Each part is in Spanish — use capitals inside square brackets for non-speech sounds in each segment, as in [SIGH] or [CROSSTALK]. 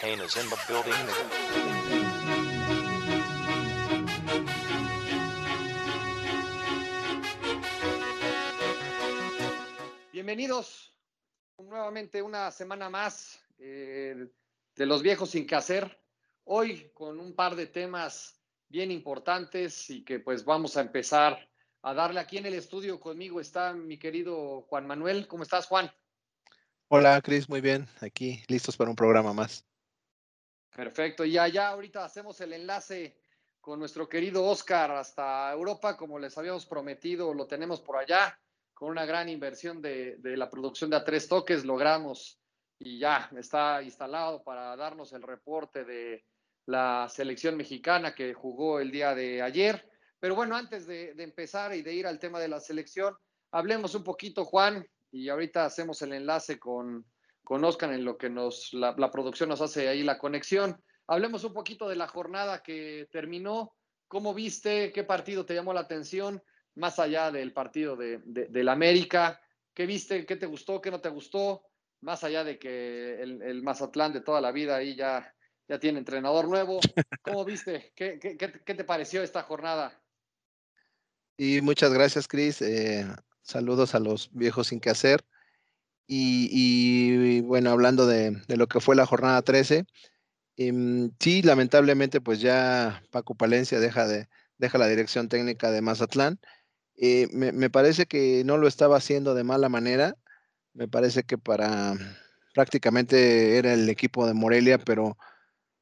Kane is in the building. Bienvenidos nuevamente una semana más eh, de los viejos sin que hacer. Hoy con un par de temas bien importantes y que pues vamos a empezar a darle aquí en el estudio conmigo está mi querido Juan Manuel. ¿Cómo estás, Juan? Hola, Cris, muy bien. Aquí listos para un programa más. Perfecto. Y allá ahorita hacemos el enlace con nuestro querido Oscar hasta Europa, como les habíamos prometido, lo tenemos por allá, con una gran inversión de, de la producción de A Tres Toques, logramos y ya está instalado para darnos el reporte de la selección mexicana que jugó el día de ayer. Pero bueno, antes de, de empezar y de ir al tema de la selección, hablemos un poquito, Juan, y ahorita hacemos el enlace con, con Oscar en lo que nos, la, producción nos hace ahí la conexión. Hablemos un poquito de la jornada que terminó. ¿Cómo viste? ¿Qué partido te llamó la atención? Más allá del partido de, de, del América. ¿Qué viste? ¿Qué te gustó? ¿Qué no te gustó? Más allá de que el, el Mazatlán de toda la vida ahí ya, ya tiene entrenador nuevo. ¿Cómo viste? ¿Qué, qué, qué te pareció esta jornada? Y muchas gracias, Cris. Eh, Saludos a los viejos sin que hacer. Y, bueno, hablando de, lo que fue la jornada 13, eh, sí, lamentablemente, pues ya Paco Palencia deja, de, deja la dirección técnica de Mazatlán. Eh, me, me, parece que no lo estaba haciendo de mala manera. Me parece que para prácticamente era el equipo de Morelia, pero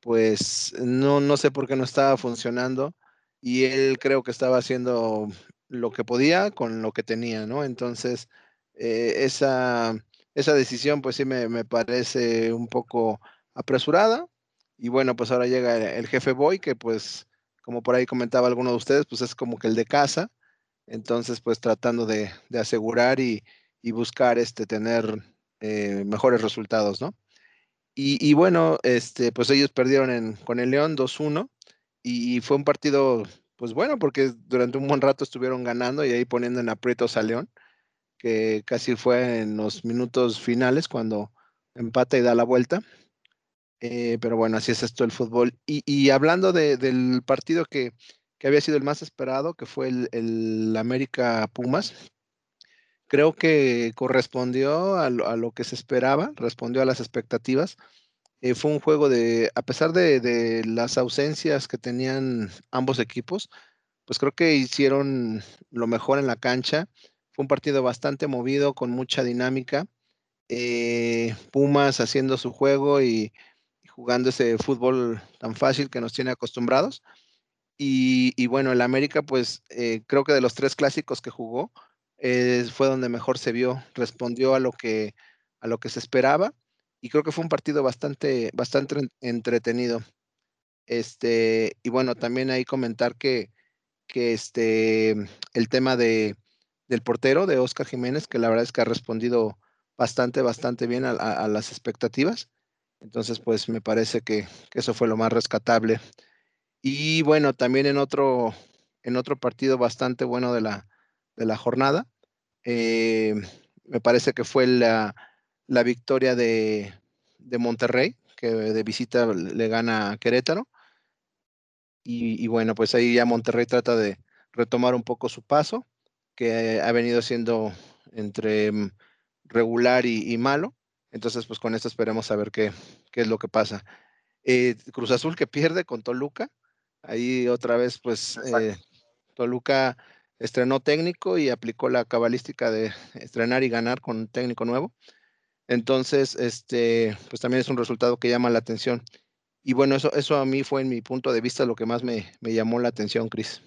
pues no, no sé por qué no estaba funcionando. Y él creo que estaba haciendo lo que podía con lo que tenía, ¿no? Entonces, eh, esa, esa, decisión pues sí me, me, parece un poco apresurada. Y bueno, pues ahora llega el, jefe Boy, que pues, como por ahí comentaba alguno de ustedes, pues es como que el de casa. Entonces, pues tratando de, de asegurar y, y, buscar este, tener eh, mejores resultados, ¿no? Y, y, bueno, este, pues ellos perdieron en, con el León 2-1 y fue un partido pues bueno, porque durante un buen rato estuvieron ganando y ahí poniendo en aprietos a León, que casi fue en los minutos finales cuando empata y da la vuelta. Eh, pero bueno, así es esto el fútbol. Y, y hablando de, del partido que, que, había sido el más esperado, que fue el, el América Pumas, creo que correspondió a lo, a lo, que se esperaba, respondió a las expectativas. Eh, fue un juego de, a pesar de, de, las ausencias que tenían ambos equipos, pues creo que hicieron lo mejor en la cancha. Fue un partido bastante movido, con mucha dinámica. Eh, Pumas haciendo su juego y, jugando ese fútbol tan fácil que nos tiene acostumbrados. Y, y bueno, el América, pues eh, creo que de los tres clásicos que jugó, eh, fue donde mejor se vio, respondió a lo que, a lo que se esperaba y creo que fue un partido bastante, bastante entretenido. Este, y bueno, también ahí comentar que, que este, el tema de, del portero, de Oscar Jiménez, que la verdad es que ha respondido bastante, bastante bien a, las expectativas. Entonces, pues me parece que, que, eso fue lo más rescatable. Y bueno, también en otro, en otro partido bastante bueno de la, de la jornada, eh, me parece que fue la, la victoria de, de, Monterrey, que de visita le gana a Querétaro. Y, bueno, pues ahí ya Monterrey trata de retomar un poco su paso, que ha venido siendo entre mm, regular y, y malo. Entonces, pues con esto esperemos a ver qué, qué es lo que pasa. Eh, Cruz Azul que pierde con Toluca. Ahí otra vez, pues eh, Toluca estrenó técnico y aplicó la cabalística de estrenar y ganar con un técnico nuevo. Entonces, este, pues también es un resultado que llama la atención. Y bueno, eso, eso a mí fue en mi punto de vista lo que más me, me llamó la atención, Cris.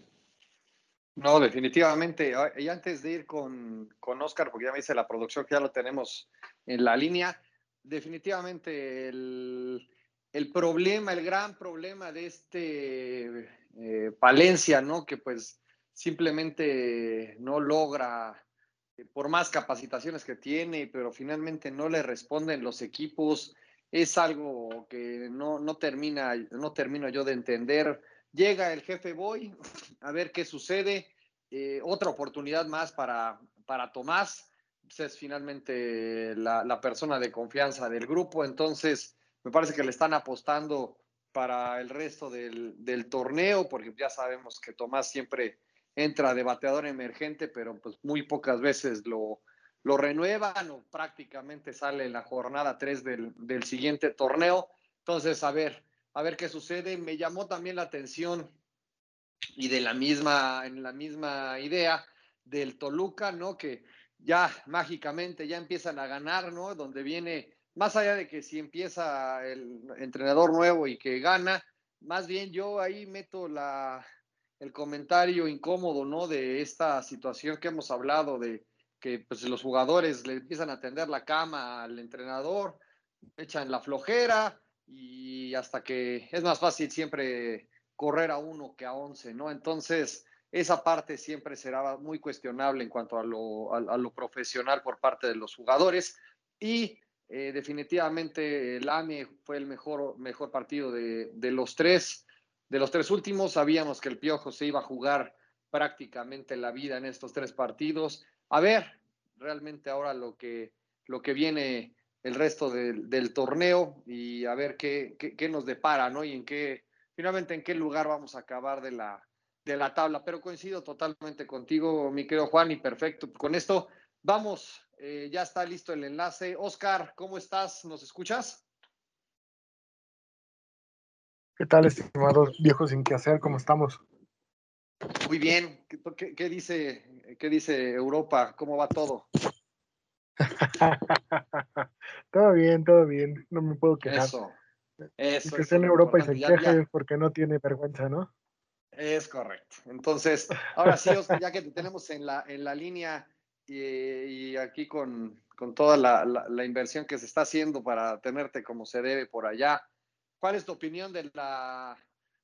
No, definitivamente. Y antes de ir con, con Oscar, porque ya me dice la producción que ya lo tenemos en la línea, definitivamente el, el problema, el gran problema de este eh, Palencia, ¿no? Que pues simplemente no logra por más capacitaciones que tiene, pero finalmente no le responden los equipos, es algo que no, no, termina, no termino yo de entender. Llega el jefe Boy, a ver qué sucede. Eh, otra oportunidad más para, para Tomás, pues es finalmente la, la, persona de confianza del grupo, entonces me parece que le están apostando para el resto del, del torneo, porque ya sabemos que Tomás siempre entra de bateador emergente, pero pues muy pocas veces lo, lo renuevan o prácticamente sale en la jornada 3 del, del, siguiente torneo. Entonces, a ver, a ver qué sucede. Me llamó también la atención y de la misma, en la misma idea del Toluca, ¿no? Que ya mágicamente ya empiezan a ganar, ¿no? Donde viene, más allá de que si empieza el entrenador nuevo y que gana, más bien yo ahí meto la, el comentario incómodo, ¿no? De esta situación que hemos hablado de que pues, los jugadores le empiezan a tender la cama al entrenador, echan la flojera y hasta que es más fácil siempre correr a uno que a once, ¿no? Entonces, esa parte siempre será muy cuestionable en cuanto a lo, a, lo profesional por parte de los jugadores y eh, definitivamente el AME fue el mejor, mejor partido de, de los tres de los tres últimos, sabíamos que el Piojo se iba a jugar prácticamente la vida en estos tres partidos. A ver, realmente ahora lo que, lo que viene el resto del, del torneo y a ver qué, qué, qué, nos depara, ¿no? Y en qué, finalmente, en qué lugar vamos a acabar de la, de la tabla. Pero coincido totalmente contigo, mi querido Juan, y perfecto. Con esto vamos, eh, ya está listo el enlace. Oscar, ¿cómo estás? ¿Nos escuchas? ¿Qué tal, estimados viejos sin qué hacer? ¿Cómo estamos? Muy bien. ¿Qué, qué dice, ¿Qué dice Europa? ¿Cómo va todo? [LAUGHS] todo bien, todo bien. No me puedo quejar. Eso. Eso, que esté en Europa y se queje porque no tiene vergüenza, ¿no? Es correcto. Entonces, ahora sí, Oscar, ya que te tenemos en la, en la línea y, y aquí con, con toda la, la, la, inversión que se está haciendo para tenerte como se debe por allá, ¿Cuál es tu opinión de la,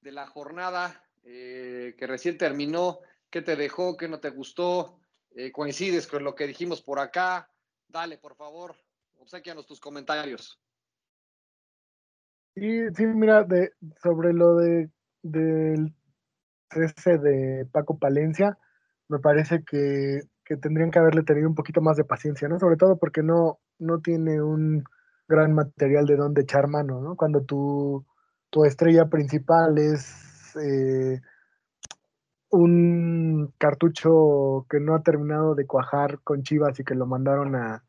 de la jornada eh, que recién terminó? ¿Qué te dejó? ¿Qué no te gustó? Eh, ¿Coincides con lo que dijimos por acá? Dale, por favor, obsequianos tus comentarios. Sí, sí, mira, sobre lo de del cese de Paco Palencia, me parece que, que, tendrían que haberle tenido un poquito más de paciencia, ¿no? Sobre todo porque no, no tiene un gran material de donde echar mano, ¿no? Cuando tu, tu estrella principal es eh, un cartucho que no ha terminado de cuajar con Chivas y que lo mandaron a,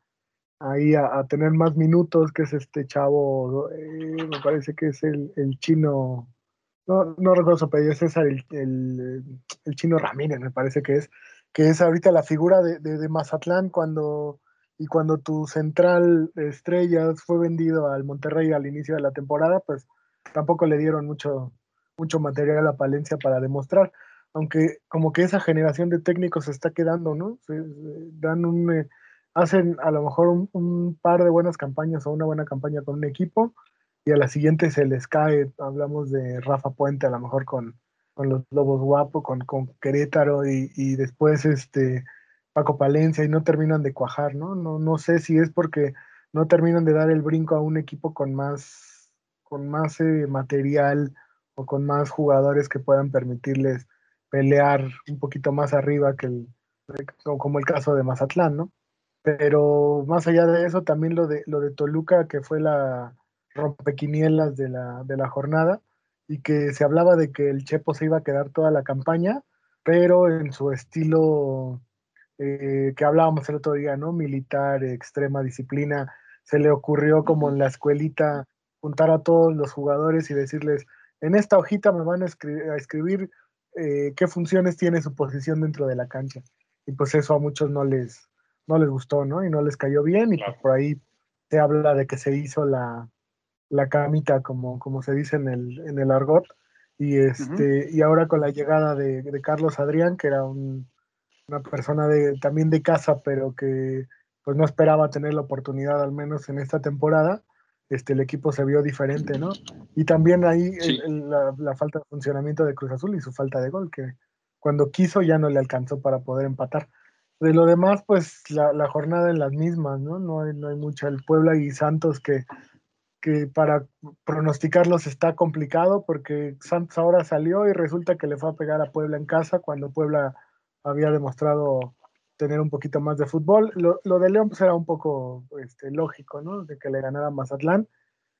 ahí a, tener más minutos, que es este chavo, eh, me parece que es el, el chino, no, no recuerdo su apellido, César, el, el, el, chino Ramírez, me parece que es, que es ahorita la figura de, de, de Mazatlán cuando y cuando tu central estrellas fue vendido al Monterrey al inicio de la temporada, pues tampoco le dieron mucho, mucho material a Palencia para demostrar, aunque como que esa generación de técnicos se está quedando, ¿no? Se, se dan un, eh, hacen a lo mejor un, par de buenas campañas o una buena campaña con un equipo y a la siguiente se les cae, hablamos de Rafa Puente a lo mejor con, con los Lobos Guapo, con, con Querétaro y, y después este Paco Palencia y no terminan de cuajar, ¿no? No, no sé si es porque no terminan de dar el brinco a un equipo con más, con más eh, material o con más jugadores que puedan permitirles pelear un poquito más arriba que el, como el caso de Mazatlán, ¿no? Pero más allá de eso, también lo de, lo de Toluca, que fue la rompequinielas de la, de la jornada, y que se hablaba de que el Chepo se iba a quedar toda la campaña, pero en su estilo eh, que hablábamos el otro día, ¿no? Militar, extrema disciplina, se le ocurrió como en la escuelita juntar a todos los jugadores y decirles, en esta hojita me van a, escri a escribir eh, qué funciones tiene su posición dentro de la cancha. Y pues eso a muchos no les, no les gustó, ¿no? Y no les cayó bien y pues por ahí se habla de que se hizo la, la camita, como, como se dice en el, en el argot. Y, este, uh -huh. y ahora con la llegada de, de Carlos Adrián, que era un, una persona de, también de casa, pero que pues no esperaba tener la oportunidad al menos en esta temporada, este, el equipo se vio diferente, ¿no? Y también ahí sí. el, el, la, la, falta de funcionamiento de Cruz Azul y su falta de gol, que cuando quiso ya no le alcanzó para poder empatar. De lo demás, pues la, la jornada en las mismas, ¿no? No hay, no hay mucha. El Puebla y Santos que, que para pronosticarlos está complicado porque Santos ahora salió y resulta que le fue a pegar a Puebla en casa cuando Puebla había demostrado tener un poquito más de fútbol. Lo, lo de León pues era un poco este, lógico, ¿no? De que le ganara Mazatlán.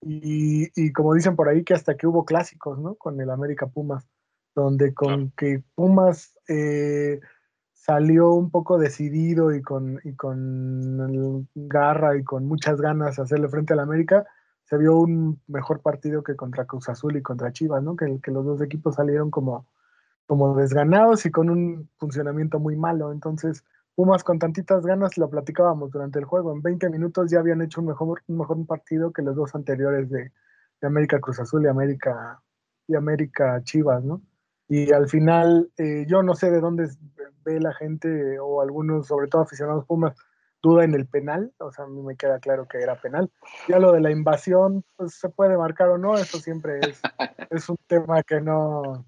Y, como dicen por ahí, que hasta que hubo clásicos, ¿no? Con el América Pumas, donde con que Pumas eh, salió un poco decidido y con, y con garra y con muchas ganas hacerle frente al América, se vio un mejor partido que contra Cruz Azul y contra Chivas, ¿no? Que, que los dos equipos salieron como, como desganados y con un funcionamiento muy malo. Entonces, Pumas con tantitas ganas, lo platicábamos durante el juego, en 20 minutos ya habían hecho un mejor, un mejor partido que los dos anteriores de, América Cruz Azul y América, y América Chivas, ¿no? Y al final, eh, yo no sé de dónde ve la gente o algunos, sobre todo aficionados Pumas, duda en el penal, o sea, a mí me queda claro que era penal. Ya lo de la invasión, pues se puede marcar o no, eso siempre es, [LAUGHS] es un tema que no,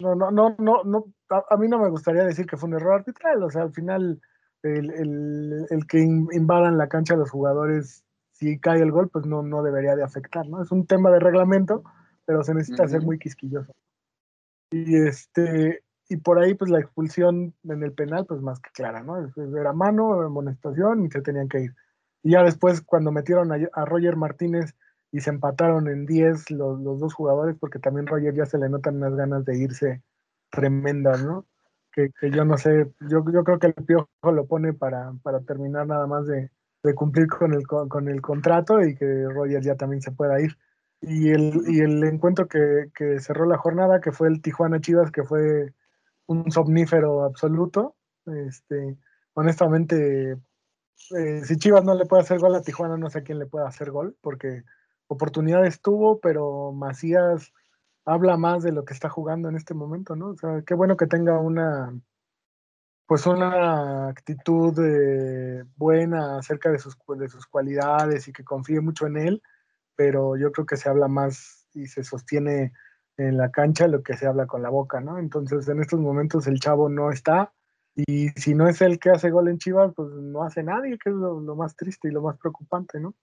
no, no, no, no, no a, mí no me gustaría decir que fue un error arbitral, o sea, al final el, que invadan la cancha los jugadores, si cae el gol, pues no, no debería de afectar, ¿no? Es un tema de reglamento, pero se necesita ser muy quisquilloso. Y este, y por ahí, pues la expulsión en el penal, pues más que clara, ¿no? Era mano, amonestación y se tenían que ir. Y ya después, cuando metieron a, Roger Martínez y se empataron en 10 los, los, dos jugadores, porque también Roger ya se le notan unas ganas de irse tremendas, ¿no? Que, yo no sé, yo, yo creo que el Piojo lo pone para, para terminar nada más de, de cumplir con el, con el contrato y que Roger ya también se pueda ir. Y el, y el encuentro que, que, cerró la jornada, que fue el Tijuana Chivas, que fue un somnífero absoluto. Este, honestamente, eh, si Chivas no le puede hacer gol a Tijuana, no sé quién le puede hacer gol, porque oportunidades tuvo, pero Macías habla más de lo que está jugando en este momento, ¿no? O sea, qué bueno que tenga una, pues una actitud eh, buena acerca de sus, de sus cualidades y que confíe mucho en él, pero yo creo que se habla más y se sostiene en la cancha lo que se habla con la boca, ¿no? Entonces en estos momentos el chavo no está y si no es el que hace gol en Chivas, pues no hace nadie, que es lo, lo más triste y lo más preocupante, ¿no?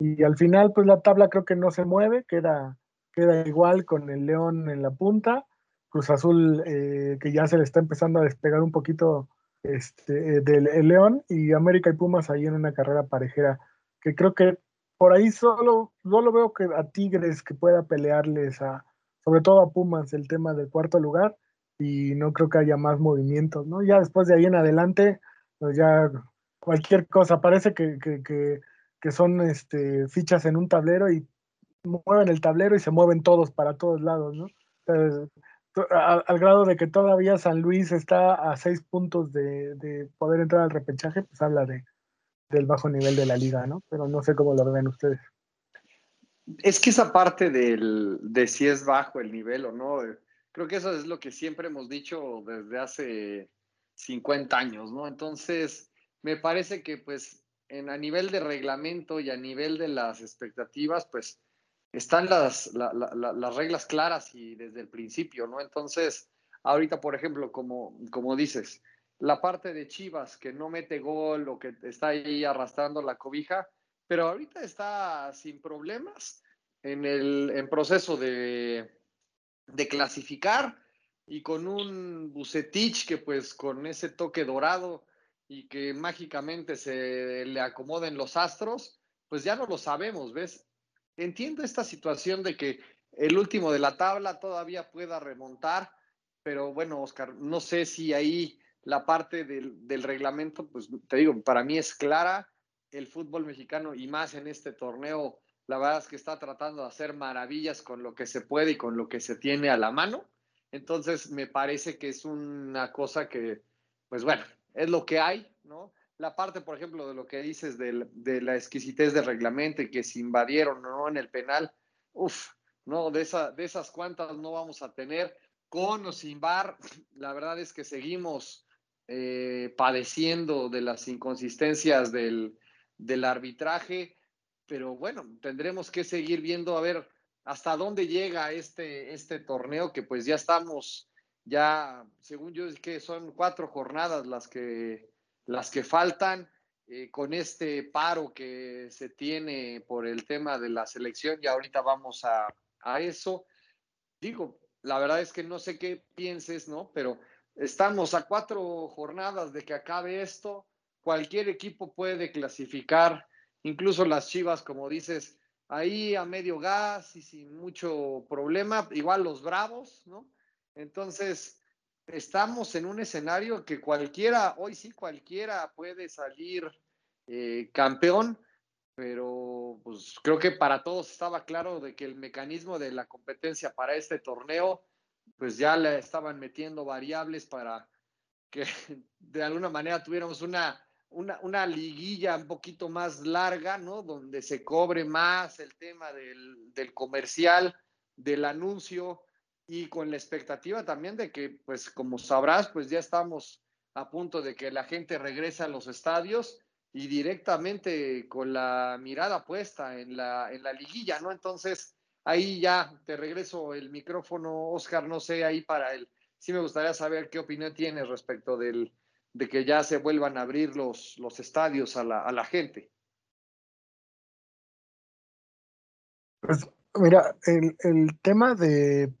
Y al final, pues la tabla creo que no se mueve, queda queda igual con el León en la punta. Cruz Azul, eh, que ya se le está empezando a despegar un poquito este, eh, del León, y América y Pumas ahí en una carrera parejera, que creo que por ahí solo, solo veo que a Tigres que pueda pelearles a, sobre todo a Pumas, el tema del cuarto lugar, y no creo que haya más movimientos, ¿no? Ya después de ahí en adelante, pues ya cualquier cosa, parece que, que, que, que son este, fichas en un tablero y mueven el tablero y se mueven todos para todos lados, ¿no? al, grado de que todavía San Luis está a seis puntos de, poder entrar al repechaje, pues habla de, del bajo nivel de la liga, ¿no? Pero no sé cómo lo ven ustedes. Es que esa parte del, de si es bajo el nivel o no, creo que eso es lo que siempre hemos dicho desde hace 50 años, ¿no? Entonces, me parece que pues en, a nivel de reglamento y a nivel de las expectativas, pues están las, las reglas claras y desde el principio, ¿no? Entonces, ahorita, por ejemplo, como, como dices, la parte de Chivas que no mete gol o que está ahí arrastrando la cobija, pero ahorita está sin problemas en el en proceso de, de clasificar y con un Bucetich que pues con ese toque dorado y que mágicamente se le acomoden los astros, pues ya no lo sabemos, ¿ves? entiendo esta situación de que el último de la tabla todavía pueda remontar, pero bueno, Oscar, no sé si ahí la parte del, reglamento, pues te digo, para mí es clara, el fútbol mexicano y más en este torneo, la verdad es que está tratando de hacer maravillas con lo que se puede y con lo que se tiene a la mano. Entonces, me parece que es una cosa que, pues bueno, es lo que hay, ¿no? la parte, por ejemplo, de lo que dices de, la exquisitez del reglamento y que se invadieron no en el penal, uff, no, de, esa, de esas cuantas no vamos a tener. Con o sin bar, la verdad es que seguimos eh, padeciendo de las inconsistencias del, del arbitraje, pero bueno, tendremos que seguir viendo a ver hasta dónde llega este, este torneo, que pues ya estamos, ya, según yo, es que son cuatro jornadas las que las que faltan eh, con este paro que se tiene por el tema de la selección, y ahorita vamos a, a eso. Digo, la verdad es que no sé qué pienses, ¿no? Pero estamos a cuatro jornadas de que acabe esto. Cualquier equipo puede clasificar, incluso las Chivas, como dices, ahí a medio gas y sin mucho problema, igual los Bravos, ¿no? Entonces, estamos en un escenario que cualquiera, hoy sí cualquiera puede salir eh, campeón, pero pues creo que para todos estaba claro de que el mecanismo de la competencia para este torneo, pues ya le estaban metiendo variables para que [LAUGHS] de alguna manera tuviéramos una, una, una liguilla un poquito más larga, ¿no? Donde se cobre más el tema del, del comercial, del anuncio, y con la expectativa también de que, pues como sabrás, pues ya estamos a punto de que la gente regrese a los estadios y directamente con la mirada puesta en la, en la liguilla, ¿no? Entonces, ahí ya te regreso el micrófono, Oscar, no sé, ahí para él. Sí me gustaría saber qué opinión tienes respecto del, de que ya se vuelvan a abrir los, los estadios a la, a la gente. Pues mira, el, el tema de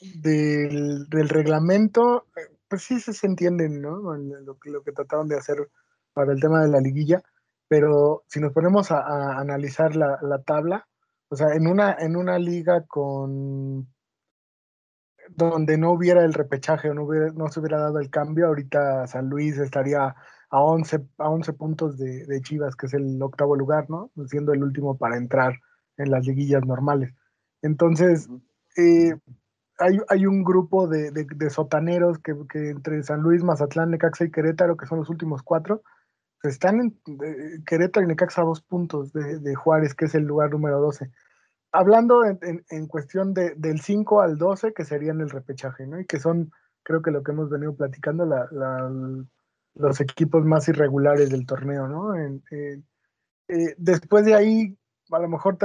del, del reglamento, eh, pues sí se entienden, ¿no? Lo, lo, que trataron de hacer para el tema de la liguilla, pero si nos ponemos a, a analizar la, la, tabla, o sea, en una, en una liga con donde no hubiera el repechaje no, hubiera, no se hubiera dado el cambio, ahorita San Luis estaría a 11, a 11 puntos de, de Chivas, que es el octavo lugar, ¿no? Siendo el último para entrar en las liguillas normales. Entonces, eh, hay, hay un grupo de, de, de sotaneros que, que, entre San Luis, Mazatlán, Necaxa y Querétaro, que son los últimos cuatro, están en de, Querétaro y Necaxa a dos puntos de, Juárez, que es el lugar número 12. Hablando en, en, en cuestión de, del 5 al 12, que serían el repechaje, ¿no? Y que son, creo que lo que hemos venido platicando, la, la, los equipos más irregulares del torneo, ¿no? En, eh, después de ahí, a lo mejor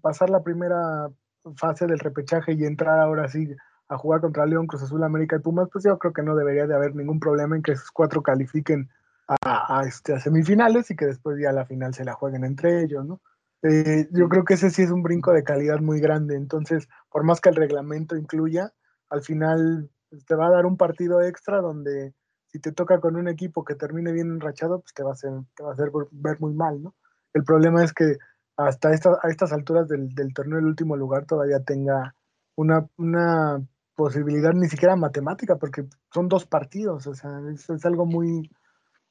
pasar la primera fase del repechaje y entrar ahora sí a jugar contra León, Cruz Azul, América y Pumas, pues yo creo que no debería de haber ningún problema en que esos cuatro califiquen a, este, a semifinales y que después ya la final se la jueguen entre ellos, ¿no? Eh, yo creo que ese sí es un brinco de calidad muy grande, entonces, por más que el reglamento incluya, al final pues, te va a dar un partido extra donde si te toca con un equipo que termine bien enrachado, pues te va a hacer, te va a hacer ver muy mal, ¿no? El problema es que hasta esta, a estas alturas del, del torneo el último lugar todavía tenga una, una, posibilidad ni siquiera matemática, porque son dos partidos, o sea, es, algo muy,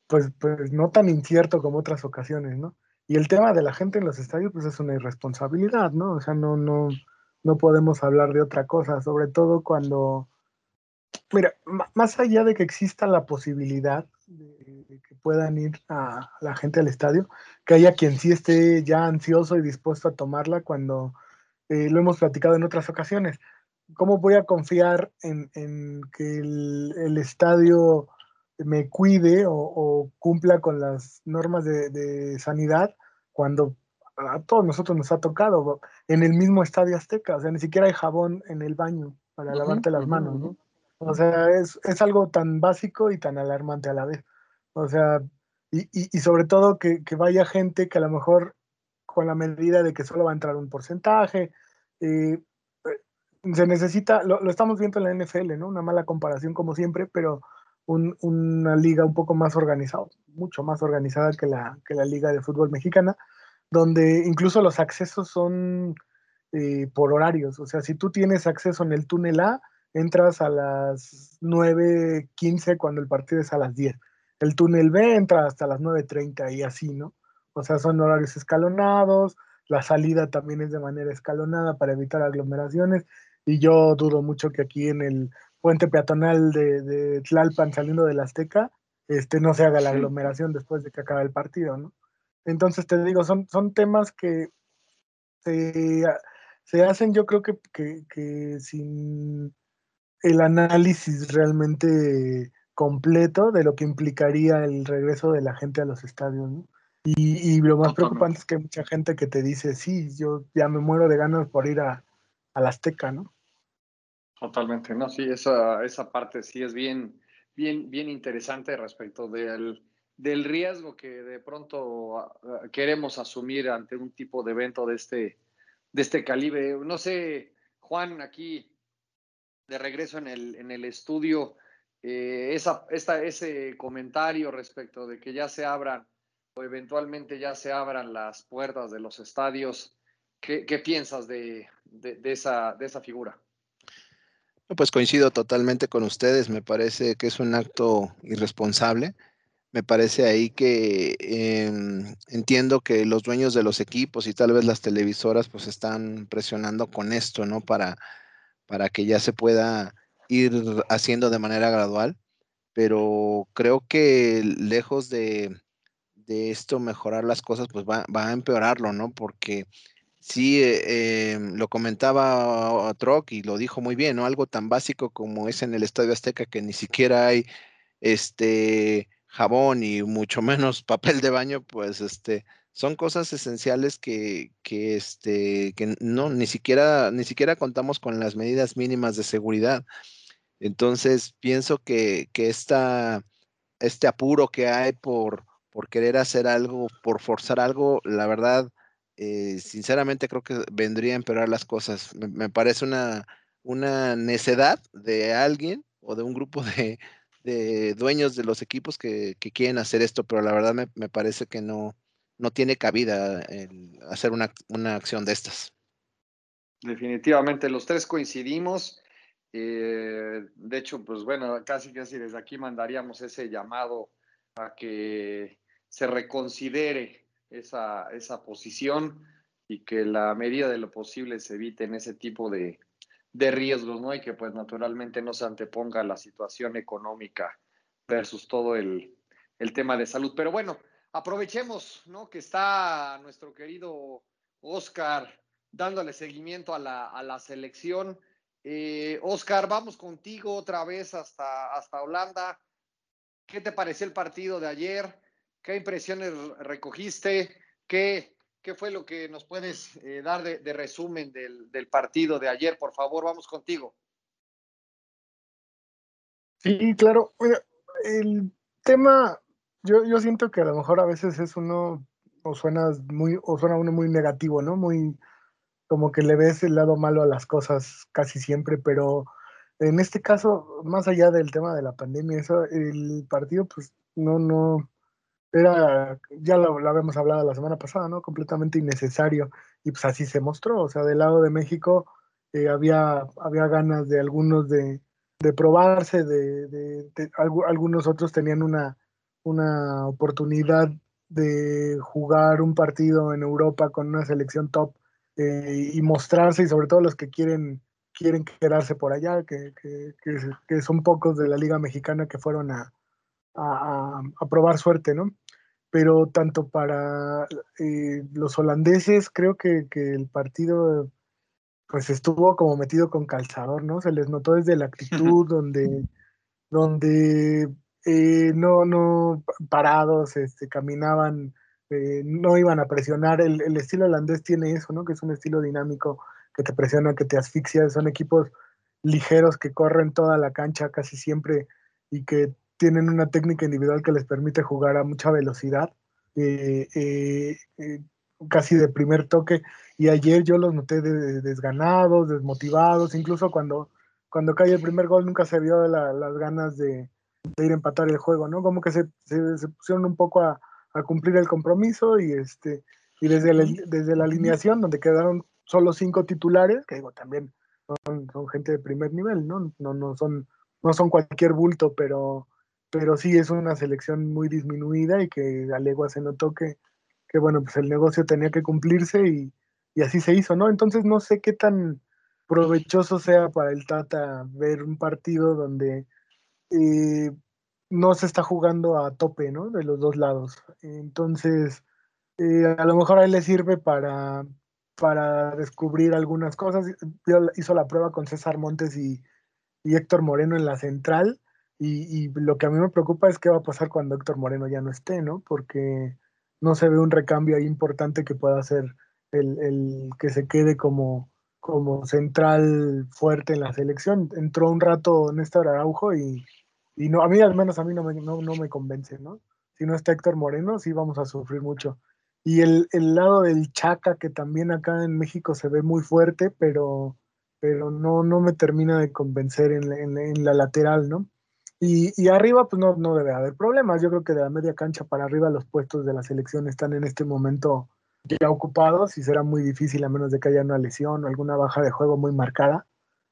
pues, pues no tan incierto como otras ocasiones, ¿no? Y el tema de la gente en los estadios, pues es una irresponsabilidad, ¿no? O sea, no, no, no podemos hablar de otra cosa, sobre todo cuando, mira, más allá de que exista la posibilidad de, de que puedan ir a la gente al estadio, que haya quien sí esté ya ansioso y dispuesto a tomarla cuando eh, lo hemos platicado en otras ocasiones. ¿Cómo voy a confiar en, en que el, el, estadio me cuide o, o, cumpla con las normas de, de, sanidad cuando a todos nosotros nos ha tocado en el mismo estadio azteca? O sea, ni siquiera hay jabón en el baño para uh -huh, lavarte las manos, ¿no? O sea, es, es algo tan básico y tan alarmante a la vez. O sea, y, y, sobre todo que, que, vaya gente que a lo mejor con la medida de que solo va a entrar un porcentaje, eh, se necesita, lo, lo, estamos viendo en la NFL, ¿no? Una mala comparación como siempre, pero un, una liga un poco más organizada, mucho más organizada que la, que la liga de fútbol mexicana, donde incluso los accesos son eh, por horarios, o sea, si tú tienes acceso en el túnel A, entras a las 9.15 cuando el partido es a las 10 el túnel B entra hasta las 9.30 y así, ¿no? O sea, son horarios escalonados, la salida también es de manera escalonada para evitar aglomeraciones y yo dudo mucho que aquí en el puente peatonal de, de Tlalpan saliendo de la Azteca este, no se haga la aglomeración después de que acabe el partido, ¿no? Entonces te digo, son, son temas que se, se hacen yo creo que, que, que sin el análisis realmente completo de lo que implicaría el regreso de la gente a los estadios, ¿no? Y, y lo más Totalmente. preocupante es que hay mucha gente que te dice, sí, yo ya me muero de ganas por ir a, a la Azteca, ¿no? Totalmente, no, sí, esa, esa parte sí es bien, bien, bien interesante respecto del, del riesgo que de pronto uh, queremos asumir ante un tipo de evento de este, de este calibre. No sé, Juan, aquí de regreso en el, en el estudio, eh, ese comentario respecto de que ya se abran o eventualmente ya se abran las puertas de los estadios, ¿qué, piensas de, esa, de esa figura? Pues coincido totalmente con ustedes, me parece que es un acto irresponsable. Me parece ahí que em, entiendo que los dueños de los equipos y tal vez las televisoras pues están presionando con esto, ¿no? Para, para que ya se pueda ir haciendo de manera gradual, pero creo que lejos de, de esto mejorar las cosas, pues va, va, a empeorarlo, ¿no? Porque sí, eh, em, lo comentaba Troc y lo dijo muy bien, ¿no? Algo tan básico como es en el Estadio Azteca que ni siquiera hay este jabón y mucho menos [LAUGHS] papel de baño, pues este son cosas esenciales que, que, este, que no, ni siquiera, ni siquiera contamos con las medidas mínimas de seguridad. Entonces, pienso que, que esta, este apuro que hay por, por querer hacer algo, por forzar algo, la verdad, eh, sinceramente creo que vendría a empeorar las cosas. Me, parece una, una necedad de alguien o de un grupo de, de dueños de los equipos que, que, quieren hacer esto, pero la verdad me, me parece que no, no tiene cabida hacer una, una, acción de estas. Definitivamente, los tres coincidimos. Eh, de hecho, pues bueno, casi casi desde aquí mandaríamos ese llamado a que se reconsidere esa, esa posición y que la medida de lo posible se eviten ese tipo de, de riesgos, ¿no? Y que pues naturalmente no se anteponga la situación económica versus todo el, el tema de salud. Pero bueno, aprovechemos, ¿no? Que está nuestro querido Oscar dándole seguimiento a la, a la selección. Eh, Oscar, vamos contigo otra vez hasta, hasta Holanda. ¿Qué te pareció el partido de ayer? ¿Qué impresiones recogiste? ¿Qué, qué fue lo que nos puedes eh, dar de, resumen del, partido de ayer? Por favor, vamos contigo. Sí, claro. el tema, yo, yo siento que a lo mejor a veces es uno, o suena muy, o suena uno muy negativo, ¿no? Muy, como que le ves el lado malo a las cosas casi siempre, pero en este caso, más allá del tema de la pandemia, eso, el partido, pues, no, no, era, ya lo, habíamos hablado la semana pasada, ¿no? Completamente innecesario. Y pues así se mostró. O sea, del lado de México eh, había, había ganas de algunos de, de probarse, de, de, algunos otros tenían una, una oportunidad de jugar un partido en Europa con una selección top eh, y mostrarse, y sobre todo los que quieren, quieren quedarse por allá, que, que, que, son pocos de la Liga Mexicana que fueron a, a, a probar suerte, ¿no? pero tanto para eh, los holandeses creo que, el partido pues estuvo como metido con calzador, ¿no? Se les notó desde la actitud [LAUGHS] donde, donde eh, no, no parados, este, caminaban, eh, no iban a presionar. El, el, estilo holandés tiene eso, ¿no? Que es un estilo dinámico que te presiona, que te asfixia. Son equipos ligeros que corren toda la cancha casi siempre y que tienen una técnica individual que les permite jugar a mucha velocidad, eh, eh, eh, casi de primer toque. Y ayer yo los noté desganados, desmotivados, incluso cuando, cuando cae el primer gol nunca se vio las ganas de, ir a empatar el juego, ¿no? Como que se, se, pusieron un poco a, a, cumplir el compromiso y, este, y desde, la, desde la alineación, donde quedaron solo cinco titulares, que digo, también son, son gente de primer nivel, ¿no? No, no, son, no son cualquier bulto, pero pero sí es una selección muy disminuida y que a legua se notó que, que bueno, pues el negocio tenía que cumplirse y, y, así se hizo, ¿no? Entonces no sé qué tan provechoso sea para el Tata ver un partido donde eh, no se está jugando a tope, ¿no? De los dos lados. Entonces, eh, a lo mejor a él le sirve para, para descubrir algunas cosas. Hizo la prueba con César Montes y, y Héctor Moreno en la central y, lo que a mí me preocupa es qué va a pasar cuando Héctor Moreno ya no esté, ¿no? Porque no se ve un recambio ahí importante que pueda hacer el, que se quede como, como central fuerte en la selección. Entró un rato Néstor Araujo y, y no, a mí al menos a mí no me, no, me convence, ¿no? Si no está Héctor Moreno, sí vamos a sufrir mucho. Y el, el, lado del Chaca, que también acá en México se ve muy fuerte, pero, pero no, no me termina de convencer en, en la lateral, ¿no? Y, arriba, pues no, no debe haber problemas. Yo creo que de la media cancha para arriba los puestos de la selección están en este momento ya ocupados y será muy difícil a menos de que haya una lesión o alguna baja de juego muy marcada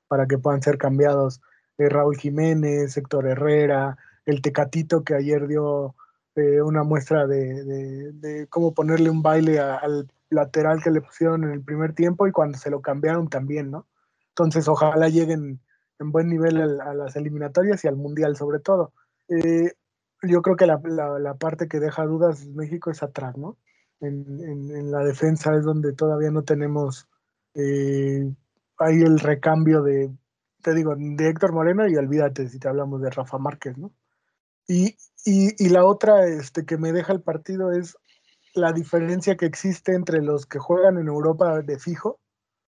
para que puedan ser cambiados eh, Raúl Jiménez, Héctor Herrera, el Tecatito que ayer dio eh, una muestra de, cómo ponerle un baile al lateral que le pusieron en el primer tiempo y cuando se lo cambiaron también, ¿no? Entonces ojalá lleguen en buen nivel a, las eliminatorias y al Mundial sobre todo. Eh, yo creo que la, parte que deja dudas México es atrás, ¿no? En, la defensa es donde todavía no tenemos eh, ahí el recambio de, te digo, de Héctor Moreno y olvídate si te hablamos de Rafa Márquez, ¿no? Y, y, la otra este, que me deja el partido es la diferencia que existe entre los que juegan en Europa de fijo,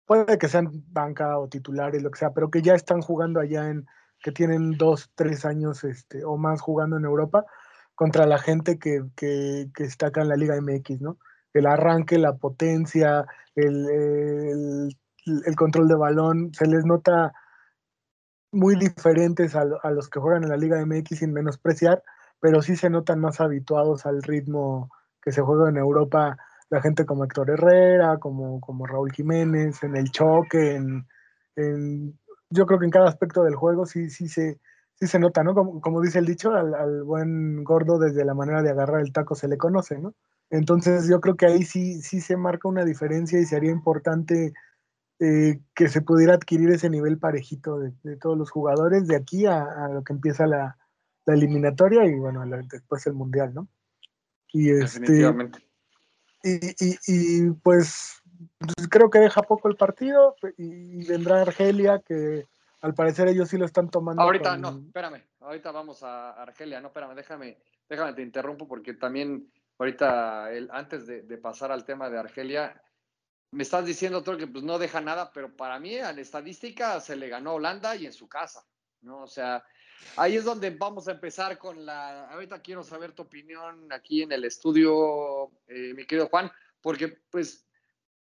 puede que sean banca o titulares, lo que sea, pero que ya están jugando allá en, que tienen dos, tres años este, o más jugando en Europa, contra la gente que, que, que está acá en la Liga MX, ¿no? El arranque, la potencia, el, el, control de balón, se les nota muy diferentes a, a, los que juegan en la Liga MX sin menospreciar, pero sí se notan más habituados al ritmo que se juega en Europa la gente como Héctor Herrera, como, como Raúl Jiménez, en el choque, en, yo creo que en cada aspecto del juego sí, sí, se, sí se nota, ¿no? Como, como dice el dicho, al, buen gordo desde la manera de agarrar el taco se le conoce, ¿no? Entonces yo creo que ahí sí, sí se marca una diferencia y sería importante eh, que se pudiera adquirir ese nivel parejito de, todos los jugadores de aquí a, lo que empieza la, eliminatoria y bueno, después el mundial, ¿no? Y este, y, pues, pues, creo que deja poco el partido y vendrá Argelia que al parecer ellos sí lo están tomando. Ahorita no, espérame, ahorita vamos a Argelia, no, espérame, déjame, déjame te interrumpo porque también ahorita el, antes de, de pasar al tema de Argelia, me estás diciendo todo que pues no deja nada, pero para mí en estadística se le ganó a Holanda y en su casa, ¿no? O sea, ahí es donde vamos a empezar con la... Ahorita quiero saber tu opinión aquí en el estudio, eh, mi querido Juan, porque pues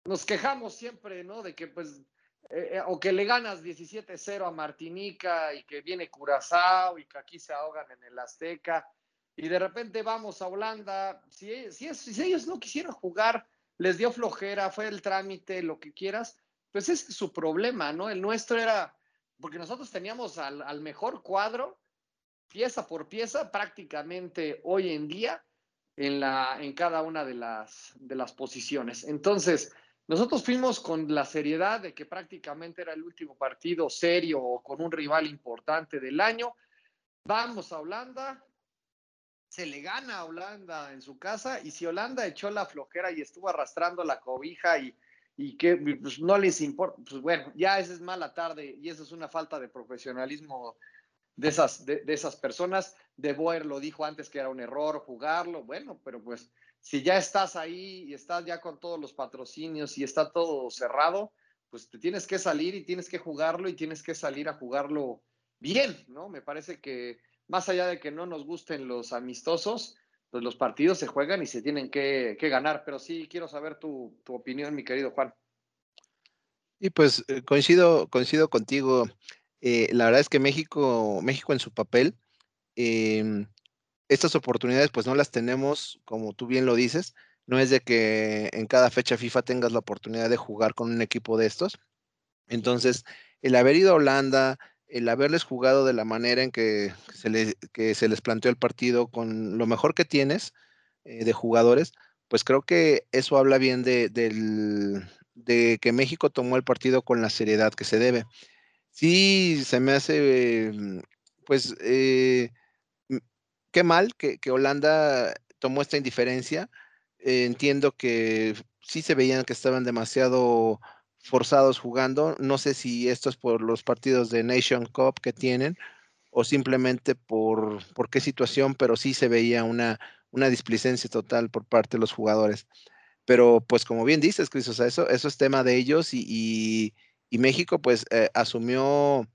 nos quejamos siempre, ¿no? De que pues, eh, eh, o que le ganas 17-0 a Martinica y que viene Curazao y que aquí se ahogan en el Azteca y de repente vamos a Holanda, si, si, si ellos no quisieran jugar les dio flojera, fue el trámite, lo que quieras, pues es su problema, ¿no? El nuestro era, porque nosotros teníamos al, mejor cuadro, pieza por pieza, prácticamente hoy en día, en, la, en cada una de las, de las posiciones. Entonces, nosotros fuimos con la seriedad de que prácticamente era el último partido serio o con un rival importante del año. Vamos a Holanda, se le gana a Holanda en su casa y si Holanda echó la flojera y estuvo arrastrando la cobija y, y que pues, no les importa, pues bueno, ya esa es mala tarde y eso es una falta de profesionalismo de esas, de, esas personas. De Boer lo dijo antes que era un error jugarlo, bueno, pero pues si ya estás ahí y estás ya con todos los patrocinios y está todo cerrado, pues te tienes que salir y tienes que jugarlo y tienes que salir a jugarlo bien, ¿no? Me parece que más allá de que no nos gusten los amistosos, pues los partidos se juegan y se tienen que, ganar. Pero sí quiero saber tu, opinión, mi querido Juan. Y pues eh, coincido, coincido contigo. Eh, la verdad es que México, México en su papel, em, estas oportunidades pues no las tenemos, como tú bien lo dices. No es de que en cada fecha FIFA tengas la oportunidad de jugar con un equipo de estos. Entonces, el haber ido a Holanda, el haberles jugado de la manera en que se, les, que se les planteó el partido con lo mejor que tienes eh, de jugadores, pues creo que eso habla bien de, de, que México tomó el partido con la seriedad que se debe. Sí, se me hace, mm, pues, eh, qué mal que, Holanda tomó esta indiferencia. Eh, entiendo que sí se veían que estaban demasiado forzados jugando. No sé si esto es por los partidos de Nation Cup que tienen o simplemente por, por qué situación, pero sí se veía una, una displicencia total por parte de los jugadores. Pero pues como bien dices, Cris, o sea, eso, eso es tema de ellos y, México pues eh, asumió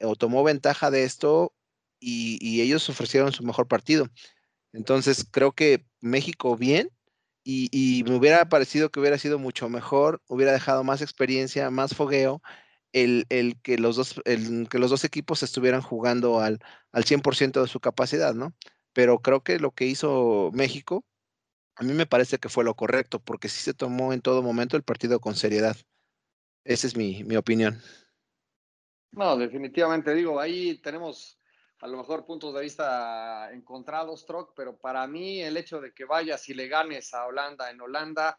o tomó ventaja de esto y, ellos ofrecieron su mejor partido. Entonces creo que México bien, y, me hubiera parecido que hubiera sido mucho mejor, hubiera dejado más experiencia, más fogueo, el, que, los dos, el, que los dos equipos estuvieran jugando al, al 100% de su capacidad, ¿no? Pero creo que lo que hizo México a mí me parece que fue lo correcto, porque sí se tomó en todo momento el partido con seriedad. Esa es mi, mi opinión. No, definitivamente digo, ahí tenemos a lo mejor puntos de vista encontrados, Troc, pero para mí el hecho de que vayas y le ganes a Holanda en Holanda,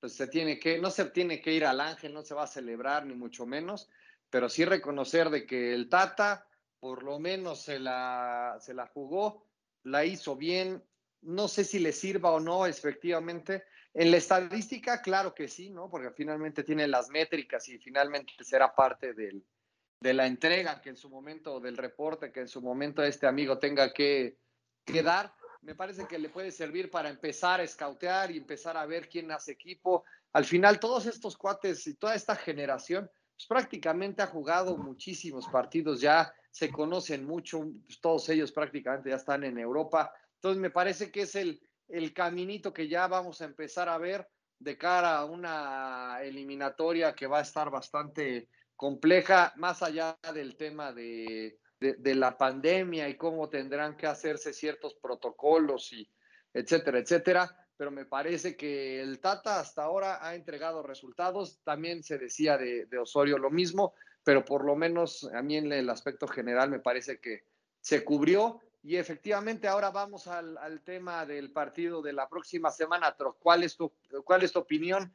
pues se tiene que, no se tiene que ir al ángel, no se va a celebrar, ni mucho menos, pero sí reconocer de que el Tata por lo menos se la, se la jugó, la hizo bien, no sé si le sirva o no, efectivamente. En la estadística, claro que sí, ¿no? Porque finalmente tiene las métricas y finalmente será parte del, de la entrega que en su momento, del reporte que en su momento este amigo tenga que, que dar. Me parece que le puede servir para empezar a escautear y empezar a ver quién hace equipo. Al final, todos estos cuates y toda esta generación, pues prácticamente ha jugado muchísimos partidos ya, se conocen mucho, pues todos ellos prácticamente ya están en Europa. Entonces, me parece que es el, el caminito que ya vamos a empezar a ver de cara a una eliminatoria que va a estar bastante compleja, más allá del tema de, de, la pandemia y cómo tendrán que hacerse ciertos protocolos y etcétera, etcétera. Pero me parece que el Tata hasta ahora ha entregado resultados. También se decía de, Osorio lo mismo, pero por lo menos a mí en el aspecto general me parece que se cubrió. Y efectivamente ahora vamos al, al tema del partido de la próxima semana. ¿Cuál es tu, cuál es tu opinión?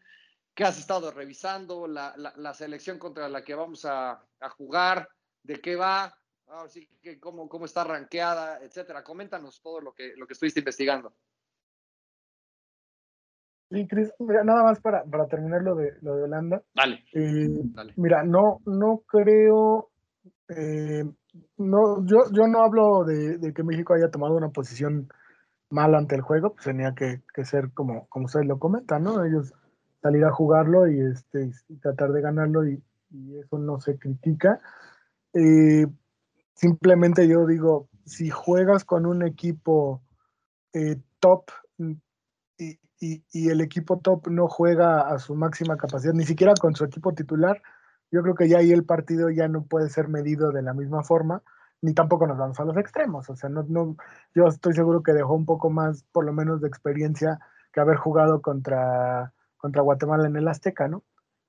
Qué has estado revisando, la, la, selección contra la que vamos a, a jugar, de qué va, sí que cómo, cómo está rankeada, etcétera. Coméntanos todo lo que, lo que estuviste investigando. Sí, Cris, nada más para, para terminar lo de, lo de Holanda. Dale. Eh, mira, no, no creo, eh, no, yo, yo no hablo de, de, que México haya tomado una posición mala ante el juego, pues tenía que, que ser como, como ustedes lo comentan, ¿no? Ellos salir a jugarlo y, este, tratar de ganarlo y, eso no se critica. Eh, simplemente yo digo, si juegas con un equipo eh, top y, y, el equipo top no juega a su máxima capacidad, ni siquiera con su equipo titular, yo creo que ya ahí el partido ya no puede ser medido de la misma forma, ni tampoco nos vamos a los extremos. O sea, no, no, yo estoy seguro que dejó un poco más, por lo menos, de experiencia que haber jugado contra contra Guatemala en el Azteca, ¿no?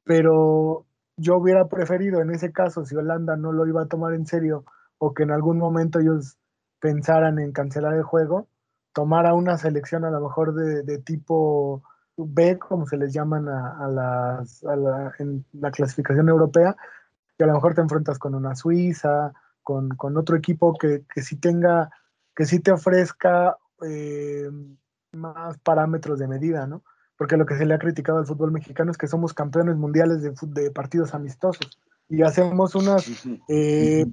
Pero yo hubiera preferido en ese caso, si Holanda no lo iba a tomar en serio o que en algún momento ellos pensaran en cancelar el juego, tomar a una selección a lo mejor de, tipo B, como se les llaman a, las, la, en la clasificación europea, que a lo mejor te enfrentas con una Suiza, con, otro equipo que, que sí tenga, que sí te ofrezca eh, más parámetros de medida, ¿no? Porque lo que se le ha criticado al fútbol mexicano es que somos campeones mundiales de, partidos amistosos y hacemos unas eh,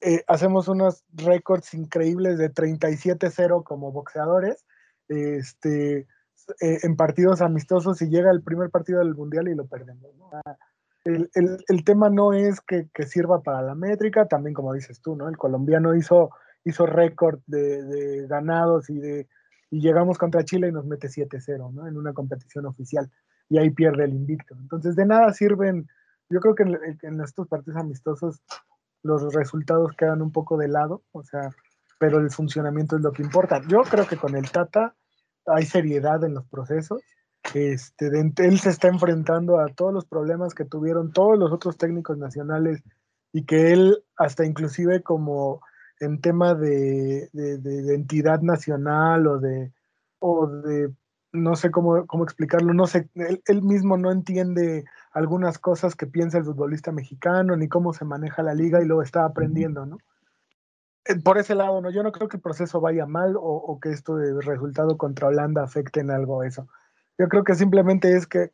eh, hacemos unos récords increíbles de 37-0 como boxeadores este, eh, en partidos amistosos y llega el primer partido del mundial y lo perdemos. El, tema no es que, sirva para la métrica, también como dices tú, ¿no? El colombiano hizo, hizo récord de ganados y de y llegamos contra Chile y nos mete 7-0, ¿no? En una competición oficial y ahí pierde el invicto. Entonces, de nada sirven, yo creo que en, estos partidos amistosos los resultados quedan un poco de lado, o sea, pero el funcionamiento es lo que importa. Yo creo que con el Tata hay seriedad en los procesos. Este, él se está enfrentando a todos los problemas que tuvieron todos los otros técnicos nacionales y que él hasta inclusive como en tema de, de, identidad nacional o de, o de no sé cómo, cómo explicarlo, no sé, él, mismo no entiende algunas cosas que piensa el futbolista mexicano, ni cómo se maneja la liga y lo está aprendiendo, ¿no? Eh, por ese lado, no, yo no creo que el proceso vaya mal o, o que esto de resultado contra Holanda afecte en algo eso. Yo creo que simplemente es que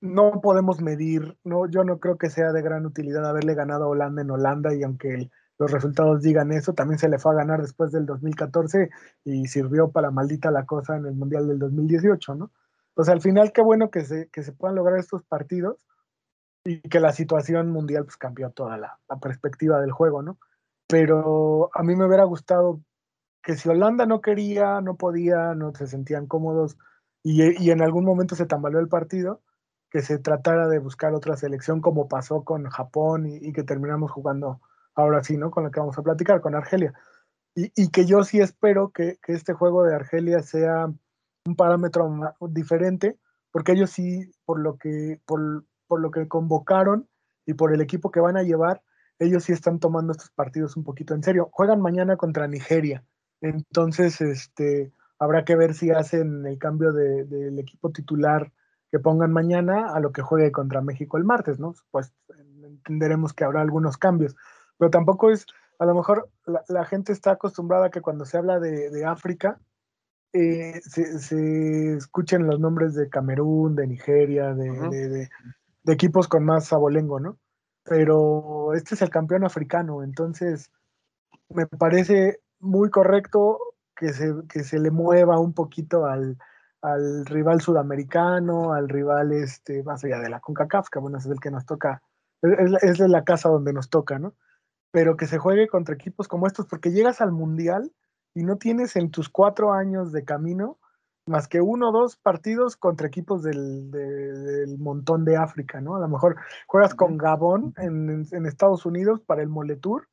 no podemos medir, no, yo no creo que sea de gran utilidad haberle ganado a Holanda en Holanda y aunque el, los resultados digan eso. También se le fue a ganar después del 2014 y sirvió para maldita la cosa en el Mundial del 2018, ¿no? Pues al final, qué bueno que se, que se puedan lograr estos partidos y que la situación mundial pues cambió toda la, perspectiva del juego, ¿no? Pero a mí me hubiera gustado que si Holanda no quería, no podía, no se sentían cómodos y, y en algún momento se tambaleó el partido, que se tratara de buscar otra selección como pasó con Japón y que terminamos jugando ahora sí, ¿no? Con lo que vamos a platicar, con Argelia. Y, que yo sí espero que, este juego de Argelia sea un parámetro diferente, porque ellos sí, por lo que, por, por lo que convocaron y por el equipo que van a llevar, ellos sí están tomando estos partidos un poquito en serio. Juegan mañana contra Nigeria, entonces este, habrá que ver si hacen el cambio del de, equipo titular que pongan mañana a lo que juegue contra México el martes, ¿no? Pues entenderemos que habrá algunos cambios, pero tampoco es, a lo mejor la, gente está acostumbrada a que cuando se habla de, África, eh, se, escuchen los nombres de Camerún, de Nigeria, de, de equipos con más abolengo, ¿no? Pero este es el campeón africano, entonces me parece muy correcto que se, que se le mueva un poquito al, al rival sudamericano, al rival este, más allá de la CONCACAF, que bueno, es el que nos toca, es, es de la casa donde nos toca, ¿no? Pero que se juegue contra equipos como estos, porque llegas al Mundial y no tienes en tus cuatro años de camino más que uno o dos partidos contra equipos del, del, montón de África, ¿no? A lo mejor juegas con Gabón en, en Estados Unidos para el Moletour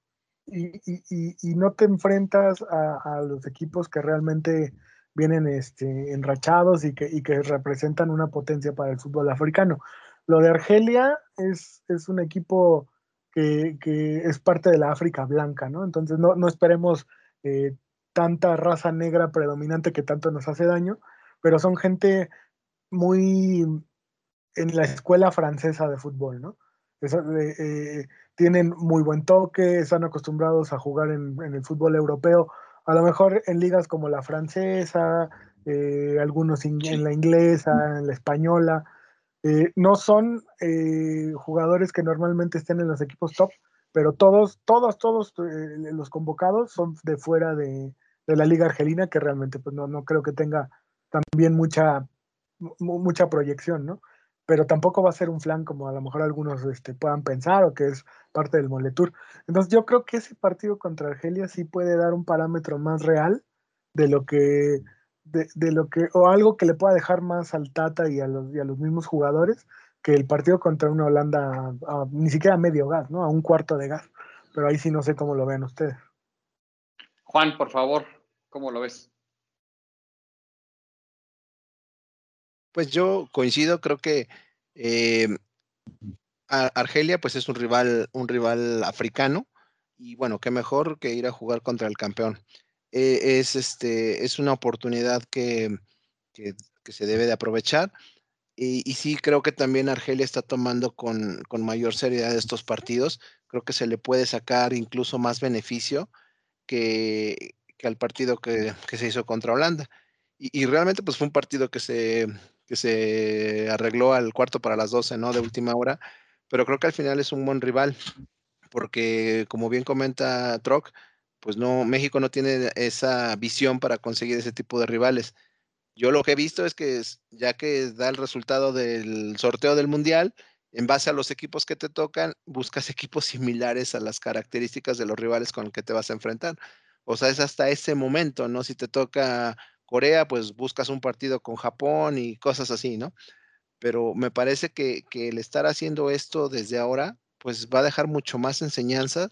y, y, y, no te enfrentas a, a, los equipos que realmente vienen este, enrachados y que, y que representan una potencia para el fútbol africano. Lo de Argelia es, es un equipo que, que, es parte de la África blanca, ¿no? Entonces no, no esperemos eh, tanta raza negra predominante que tanto nos hace daño, pero son gente muy en la escuela francesa de fútbol, ¿no? Eh, eh, tienen muy buen toque, están acostumbrados a jugar en, el fútbol europeo, a lo mejor en ligas como la francesa, algunos en la inglesa, en la española. No son jugadores que normalmente estén en los equipos top, pero todos, todos, todos los convocados son de fuera de, de la liga argelina que realmente pues no, no creo que tenga también mucha, mucha proyección, ¿no? Pero tampoco va a ser un flan como a lo mejor algunos este, puedan pensar o que es parte del Moletour. Entonces yo creo que ese partido contra Argelia sí puede dar un parámetro más real de lo que, de, lo que, o algo que le pueda dejar más al Tata y a los, y a los mismos jugadores que el partido contra una Holanda ni siquiera a medio gas, ¿no? A un cuarto de gas. Pero ahí sí no sé cómo lo ven ustedes. Juan, por favor, ¿cómo lo ves? Pues yo coincido, creo que eh, Argelia pues es un rival, un rival africano y bueno, qué mejor que ir a jugar contra el campeón. Eh, es, este, es una oportunidad que, que, se debe de aprovechar y, y, sí creo que también Argelia está tomando con, con mayor seriedad estos partidos. Creo que se le puede sacar incluso más beneficio que, al partido que, se hizo contra Holanda. Y, realmente pues fue un partido que se, que se arregló al cuarto para las 12, ¿no? De última hora, pero creo que al final es un buen rival, porque como bien comenta Troc, pues no, México no tiene esa visión para conseguir ese tipo de rivales. Yo lo que he visto es que ya que da el resultado del sorteo del Mundial, en base a los equipos que te tocan, buscas [LAUGHS] equipos similares a las características de los rivales con los que te vas a enfrentar. O sea, es hasta ese momento, ¿no? Si te toca Corea, pues buscas un partido con Japón y cosas así, ¿no? Pero me parece que, el estar haciendo esto desde ahora, pues va a dejar mucho más enseñanza.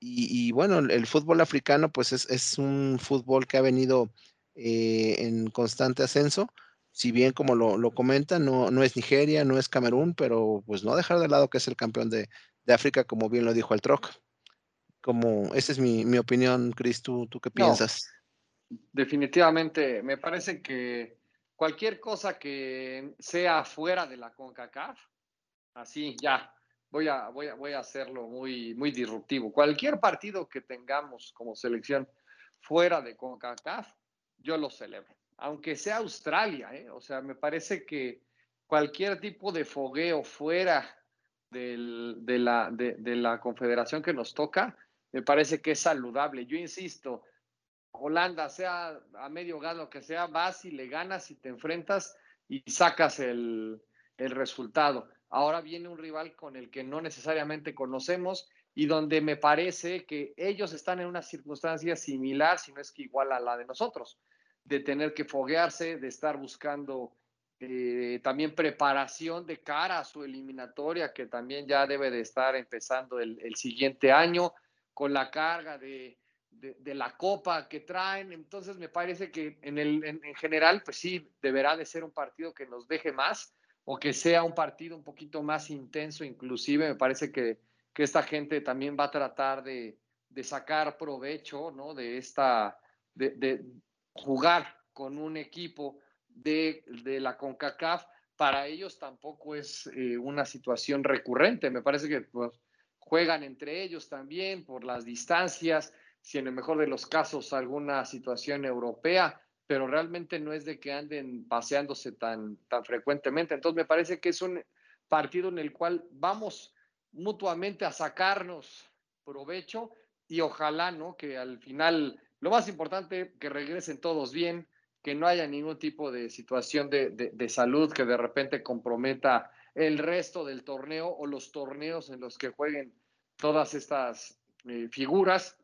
Y, bueno, el, fútbol africano, pues es, un fútbol que ha venido eh, en constante ascenso. Si bien, como lo, lo comenta, no, no es Nigeria, no es Camerún, pero pues no dejar de lado que es el campeón de, de África, como bien lo dijo el Troc como, esa es mi, mi opinión, Cris, ¿tú, ¿tú qué piensas? definitivamente, me parece que cualquier cosa que sea fuera de la CONCACAF, así ya, voy a, voy a, voy a hacerlo muy, muy disruptivo. Cualquier partido que tengamos como selección fuera de CONCACAF, yo lo celebro. Aunque sea Australia, ¿eh? o sea, me parece que cualquier tipo de fogueo fuera del, de, la, de, la confederación que nos toca, me parece que es saludable. Yo insisto, Holanda, sea a medio gas lo que sea, vas y le ganas y te enfrentas y sacas el, el resultado. Ahora viene un rival con el que no necesariamente conocemos y donde me parece que ellos están en una circunstancia similar, si no es que igual a la de nosotros, de tener que foguearse, de estar buscando eh, también preparación de cara a su eliminatoria, que también ya debe de estar empezando el, siguiente año con la carga de, la copa que traen. Entonces me parece que en, en, general, pues sí, deberá de ser un partido que nos deje más o que sea un partido un poquito más intenso inclusive. Me parece que, que esta gente también va a tratar de, de sacar provecho ¿no? de esta, de, jugar con un equipo de, de la CONCACAF. Para ellos tampoco es eh, una situación recurrente. Me parece que pues, juegan entre ellos también por las distancias si en el mejor de los casos alguna situación europea, pero realmente no es de que anden paseándose tan, tan frecuentemente. Entonces me parece que es un partido en el cual vamos mutuamente a sacarnos provecho y ojalá, ¿no? Que al final, lo más importante, que regresen todos bien, que no haya ningún tipo de situación de, de, salud que de repente comprometa el resto del torneo o los torneos en los que jueguen todas estas eh, figuras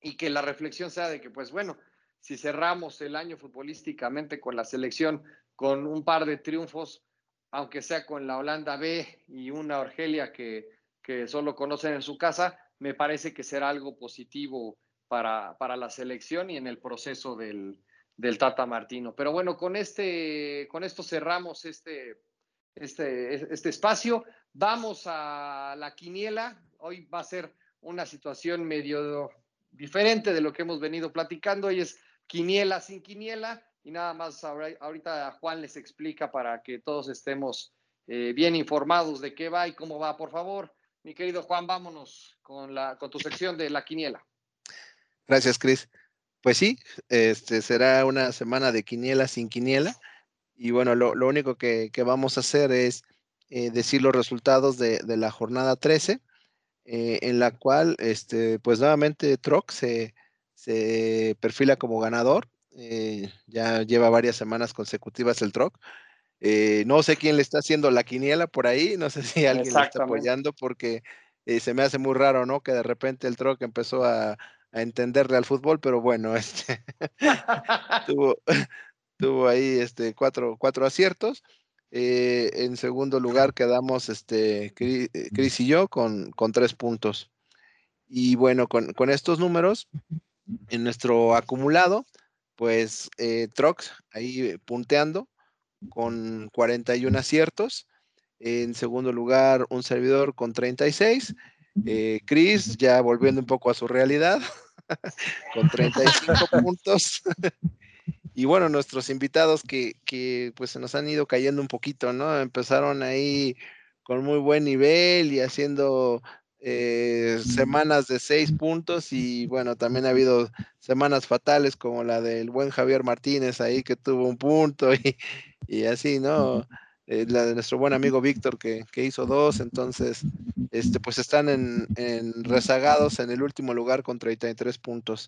y que la reflexión sea de que, pues bueno, si cerramos el año futbolísticamente con la selección con un par de triunfos, aunque sea con la Holanda B y una Argelia que, solo conocen en su casa, me parece que será algo positivo para, para la selección y en el proceso del, del, Tata Martino. Pero bueno, con, este, con esto cerramos este, este, este espacio. Vamos a la quiniela. Hoy va a ser una situación medio diferente de lo que hemos venido platicando y es quiniela sin quiniela y nada más ahorita Juan les explica para que todos estemos eh, bien informados de qué va y cómo va, por favor. Mi querido Juan, vámonos con, la, con tu sección de la quiniela. Gracias, Cris. Pues sí, este será una semana de quiniela sin quiniela. Y bueno, lo, único que, vamos a hacer es eh, decir los resultados de, de la jornada 13 eh, en la cual, este, pues nuevamente Troc se, se perfila como ganador. Eh, ya lleva varias semanas consecutivas el Troc. Eh, no sé quién le está haciendo la quiniela por ahí, no sé si alguien le está apoyando porque se me hace muy raro, ¿no? Que de repente el Troc empezó a, a entenderle al fútbol, pero bueno, [LAUGHS] este tuvo, [LAUGHS] tuvo ahí este, cuatro, cuatro aciertos. Eh, en segundo lugar quedamos este, eh, Chris y yo con, con tres puntos. Y bueno, con, con, estos números, en nuestro acumulado, pues eh, Trox ahí punteando con 41 aciertos. En segundo lugar, un servidor con 36. Eh, Chris ya volviendo un poco a su realidad, [LAUGHS] con 35 [LAUGHS] puntos. [LAUGHS] Y bueno, nuestros invitados que, que pues se nos han ido cayendo un poquito, ¿no? Empezaron ahí con muy buen nivel y haciendo eh, semanas de seis puntos y bueno, también ha habido semanas fatales como la del buen Javier Martínez ahí que tuvo un punto [LAUGHS] y, y así, ¿no? Eh, la de nuestro buen amigo Víctor que, que, hizo dos, entonces, este, pues están en, en, rezagados en el último lugar con 33 puntos.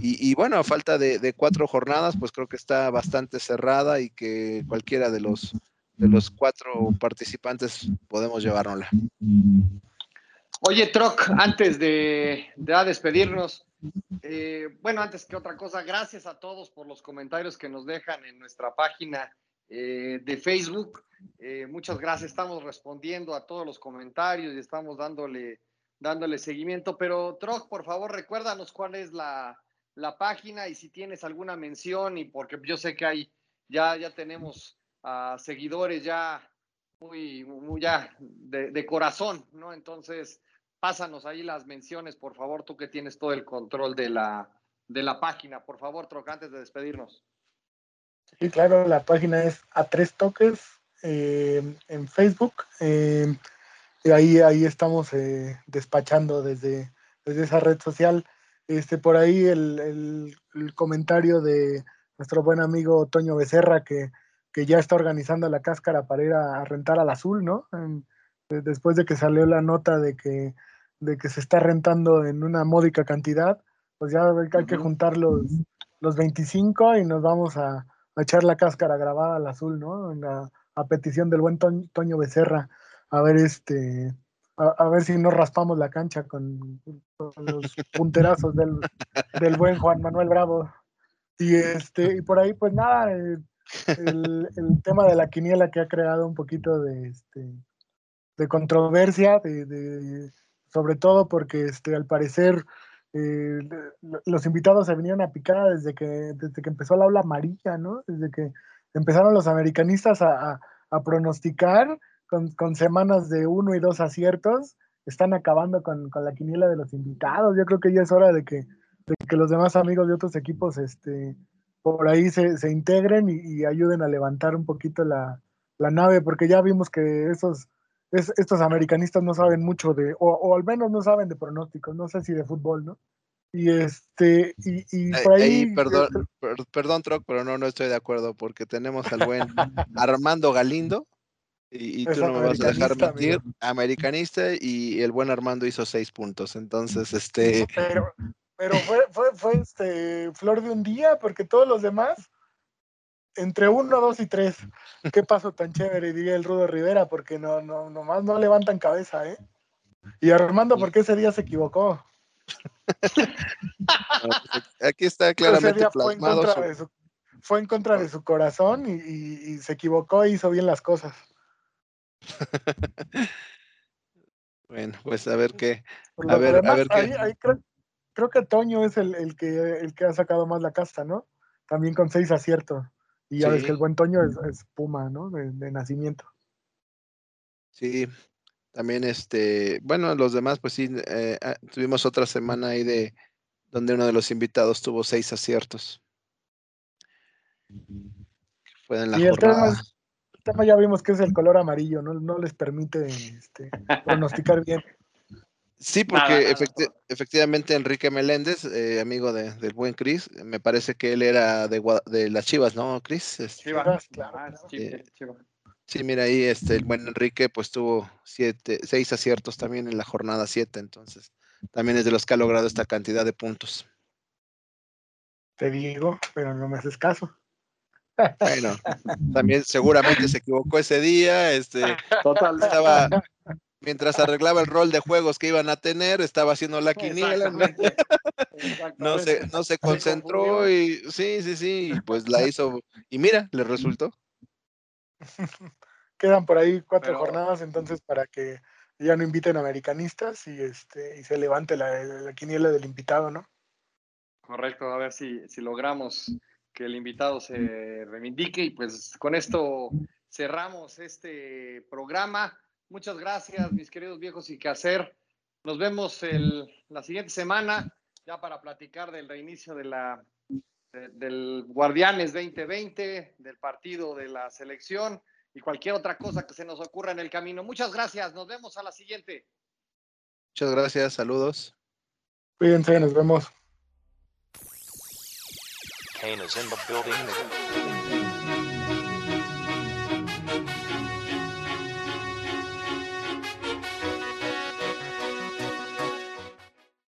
Y, y bueno, a falta de, de, cuatro jornadas, pues creo que está bastante cerrada y que cualquiera de los, de los cuatro participantes podemos llevárnosla. Oye, Troc, antes de, de despedirnos, eh, bueno, antes que otra cosa, gracias a todos por los comentarios que nos dejan en nuestra página eh, de Facebook. Eh, muchas gracias, estamos respondiendo a todos los comentarios y estamos dándole, dándole seguimiento. Pero, Troc, por favor, recuérdanos cuál es la, la, página y si tienes alguna mención, y porque yo sé que hay, ya, ya tenemos uh, seguidores ya muy, muy ya de, de, corazón, ¿no? Entonces, pásanos ahí las menciones, por favor, tú que tienes todo el control de la, de la página. Por favor, Troc, antes de despedirnos. Sí, claro, la página es a tres toques eh, en Facebook. Eh, y ahí, ahí estamos eh, despachando desde, desde esa red social. Este, por ahí el, el, comentario de nuestro buen amigo Toño Becerra que, que, ya está organizando la cáscara para ir a, rentar al azul, ¿no? después de que salió la nota de que, de que se está rentando en una módica cantidad, pues ya hay que juntar los, los 25 y nos vamos a, a echar la cáscara grabada al azul, ¿no? a petición del buen Toño Becerra, a ver este, a, ver si no raspamos la cancha con, los [LAUGHS] punterazos del, del, buen Juan Manuel Bravo. Y este, y por ahí, pues nada, eh, el, tema de la quiniela que ha creado un poquito de este de controversia, de, de, sobre todo porque este, al parecer eh, los invitados se vinieron a picar desde que, desde que empezó la ola amarilla, ¿no? Desde que empezaron los americanistas a, pronosticar con, semanas de uno y dos aciertos, están acabando con, la quiniela de los invitados. Yo creo que ya es hora de que, que los demás amigos de otros equipos este, por ahí se, integren y, ayuden a levantar un poquito la, nave, porque ya vimos que esos, estos americanistas no saben mucho de, o, al menos no saben de pronósticos, no sé si de fútbol, ¿no? Y este, y, por ahí. perdón, perdón, Troc, pero no, no estoy de acuerdo, porque tenemos al buen [LAUGHS] Armando Galindo, y, tú no me vas a dejar mentir, americanista, y el buen Armando hizo seis puntos. Entonces, este. Pero, pero fue, fue, fue este flor de un día, porque todos los demás, entre uno, dos y tres. Qué paso tan chévere, diría el Rudo Rivera, porque no, no, nomás no levantan cabeza, ¿eh? Y Armando, ¿por qué ese día se equivocó? Pues, aquí está claramente plasmado. Fue en, contra de su, corazón y, se equivocó e hizo bien las cosas. [LAUGHS] bueno, pues a ver qué. A ver, a ver qué. creo, que Toño es el, que, el que ha sacado más la casta, ¿no? También con seis aciertos. Y ya ves que el buen Toño es, Puma, ¿no? De, nacimiento. Sí, también este, bueno, los demás, pues sí, eh, ah, tuvimos otra semana ahí de donde uno de los invitados tuvo seis aciertos. Fue en la y jornada. El tema, ya vimos que es el color amarillo, no, no les permite este, [LAUGHS] pronosticar bien. Sí, porque efectivamente Enrique Meléndez, eh, amigo del buen Cris, me parece que él era de, de las Chivas, ¿no, Cris? Este, Chivas, claro. Eh, sí, mira ahí, este, el buen Enrique pues tuvo siete, seis aciertos también en la jornada siete, entonces también es de los que ha logrado esta cantidad de puntos. Te digo, pero no me haces caso. Bueno, también seguramente se equivocó ese día, este, Total. [LAUGHS] estaba, mientras arreglaba el rol de juegos que iban a tener, estaba haciendo la quiniela. No se, no se concentró y sí, sí, sí, pues la [LAUGHS] hizo y mira, le resultó. [LAUGHS] Quedan por ahí cuatro jornadas entonces para que ya no inviten americanistas y este y se levante la, quiniela del invitado, ¿no? Correcto, a ver si, si logramos que el invitado se reivindique y pues con esto cerramos este programa. Muchas gracias, mis queridos viejos y qué hacer. Nos vemos el, la siguiente semana ya para platicar del reinicio de la, del Guardianes 2020, del partido de la selección y cualquier otra cosa que se nos ocurra en el camino. Muchas gracias, nos vemos a la siguiente. Muchas gracias, saludos. Cuídense, nos vemos.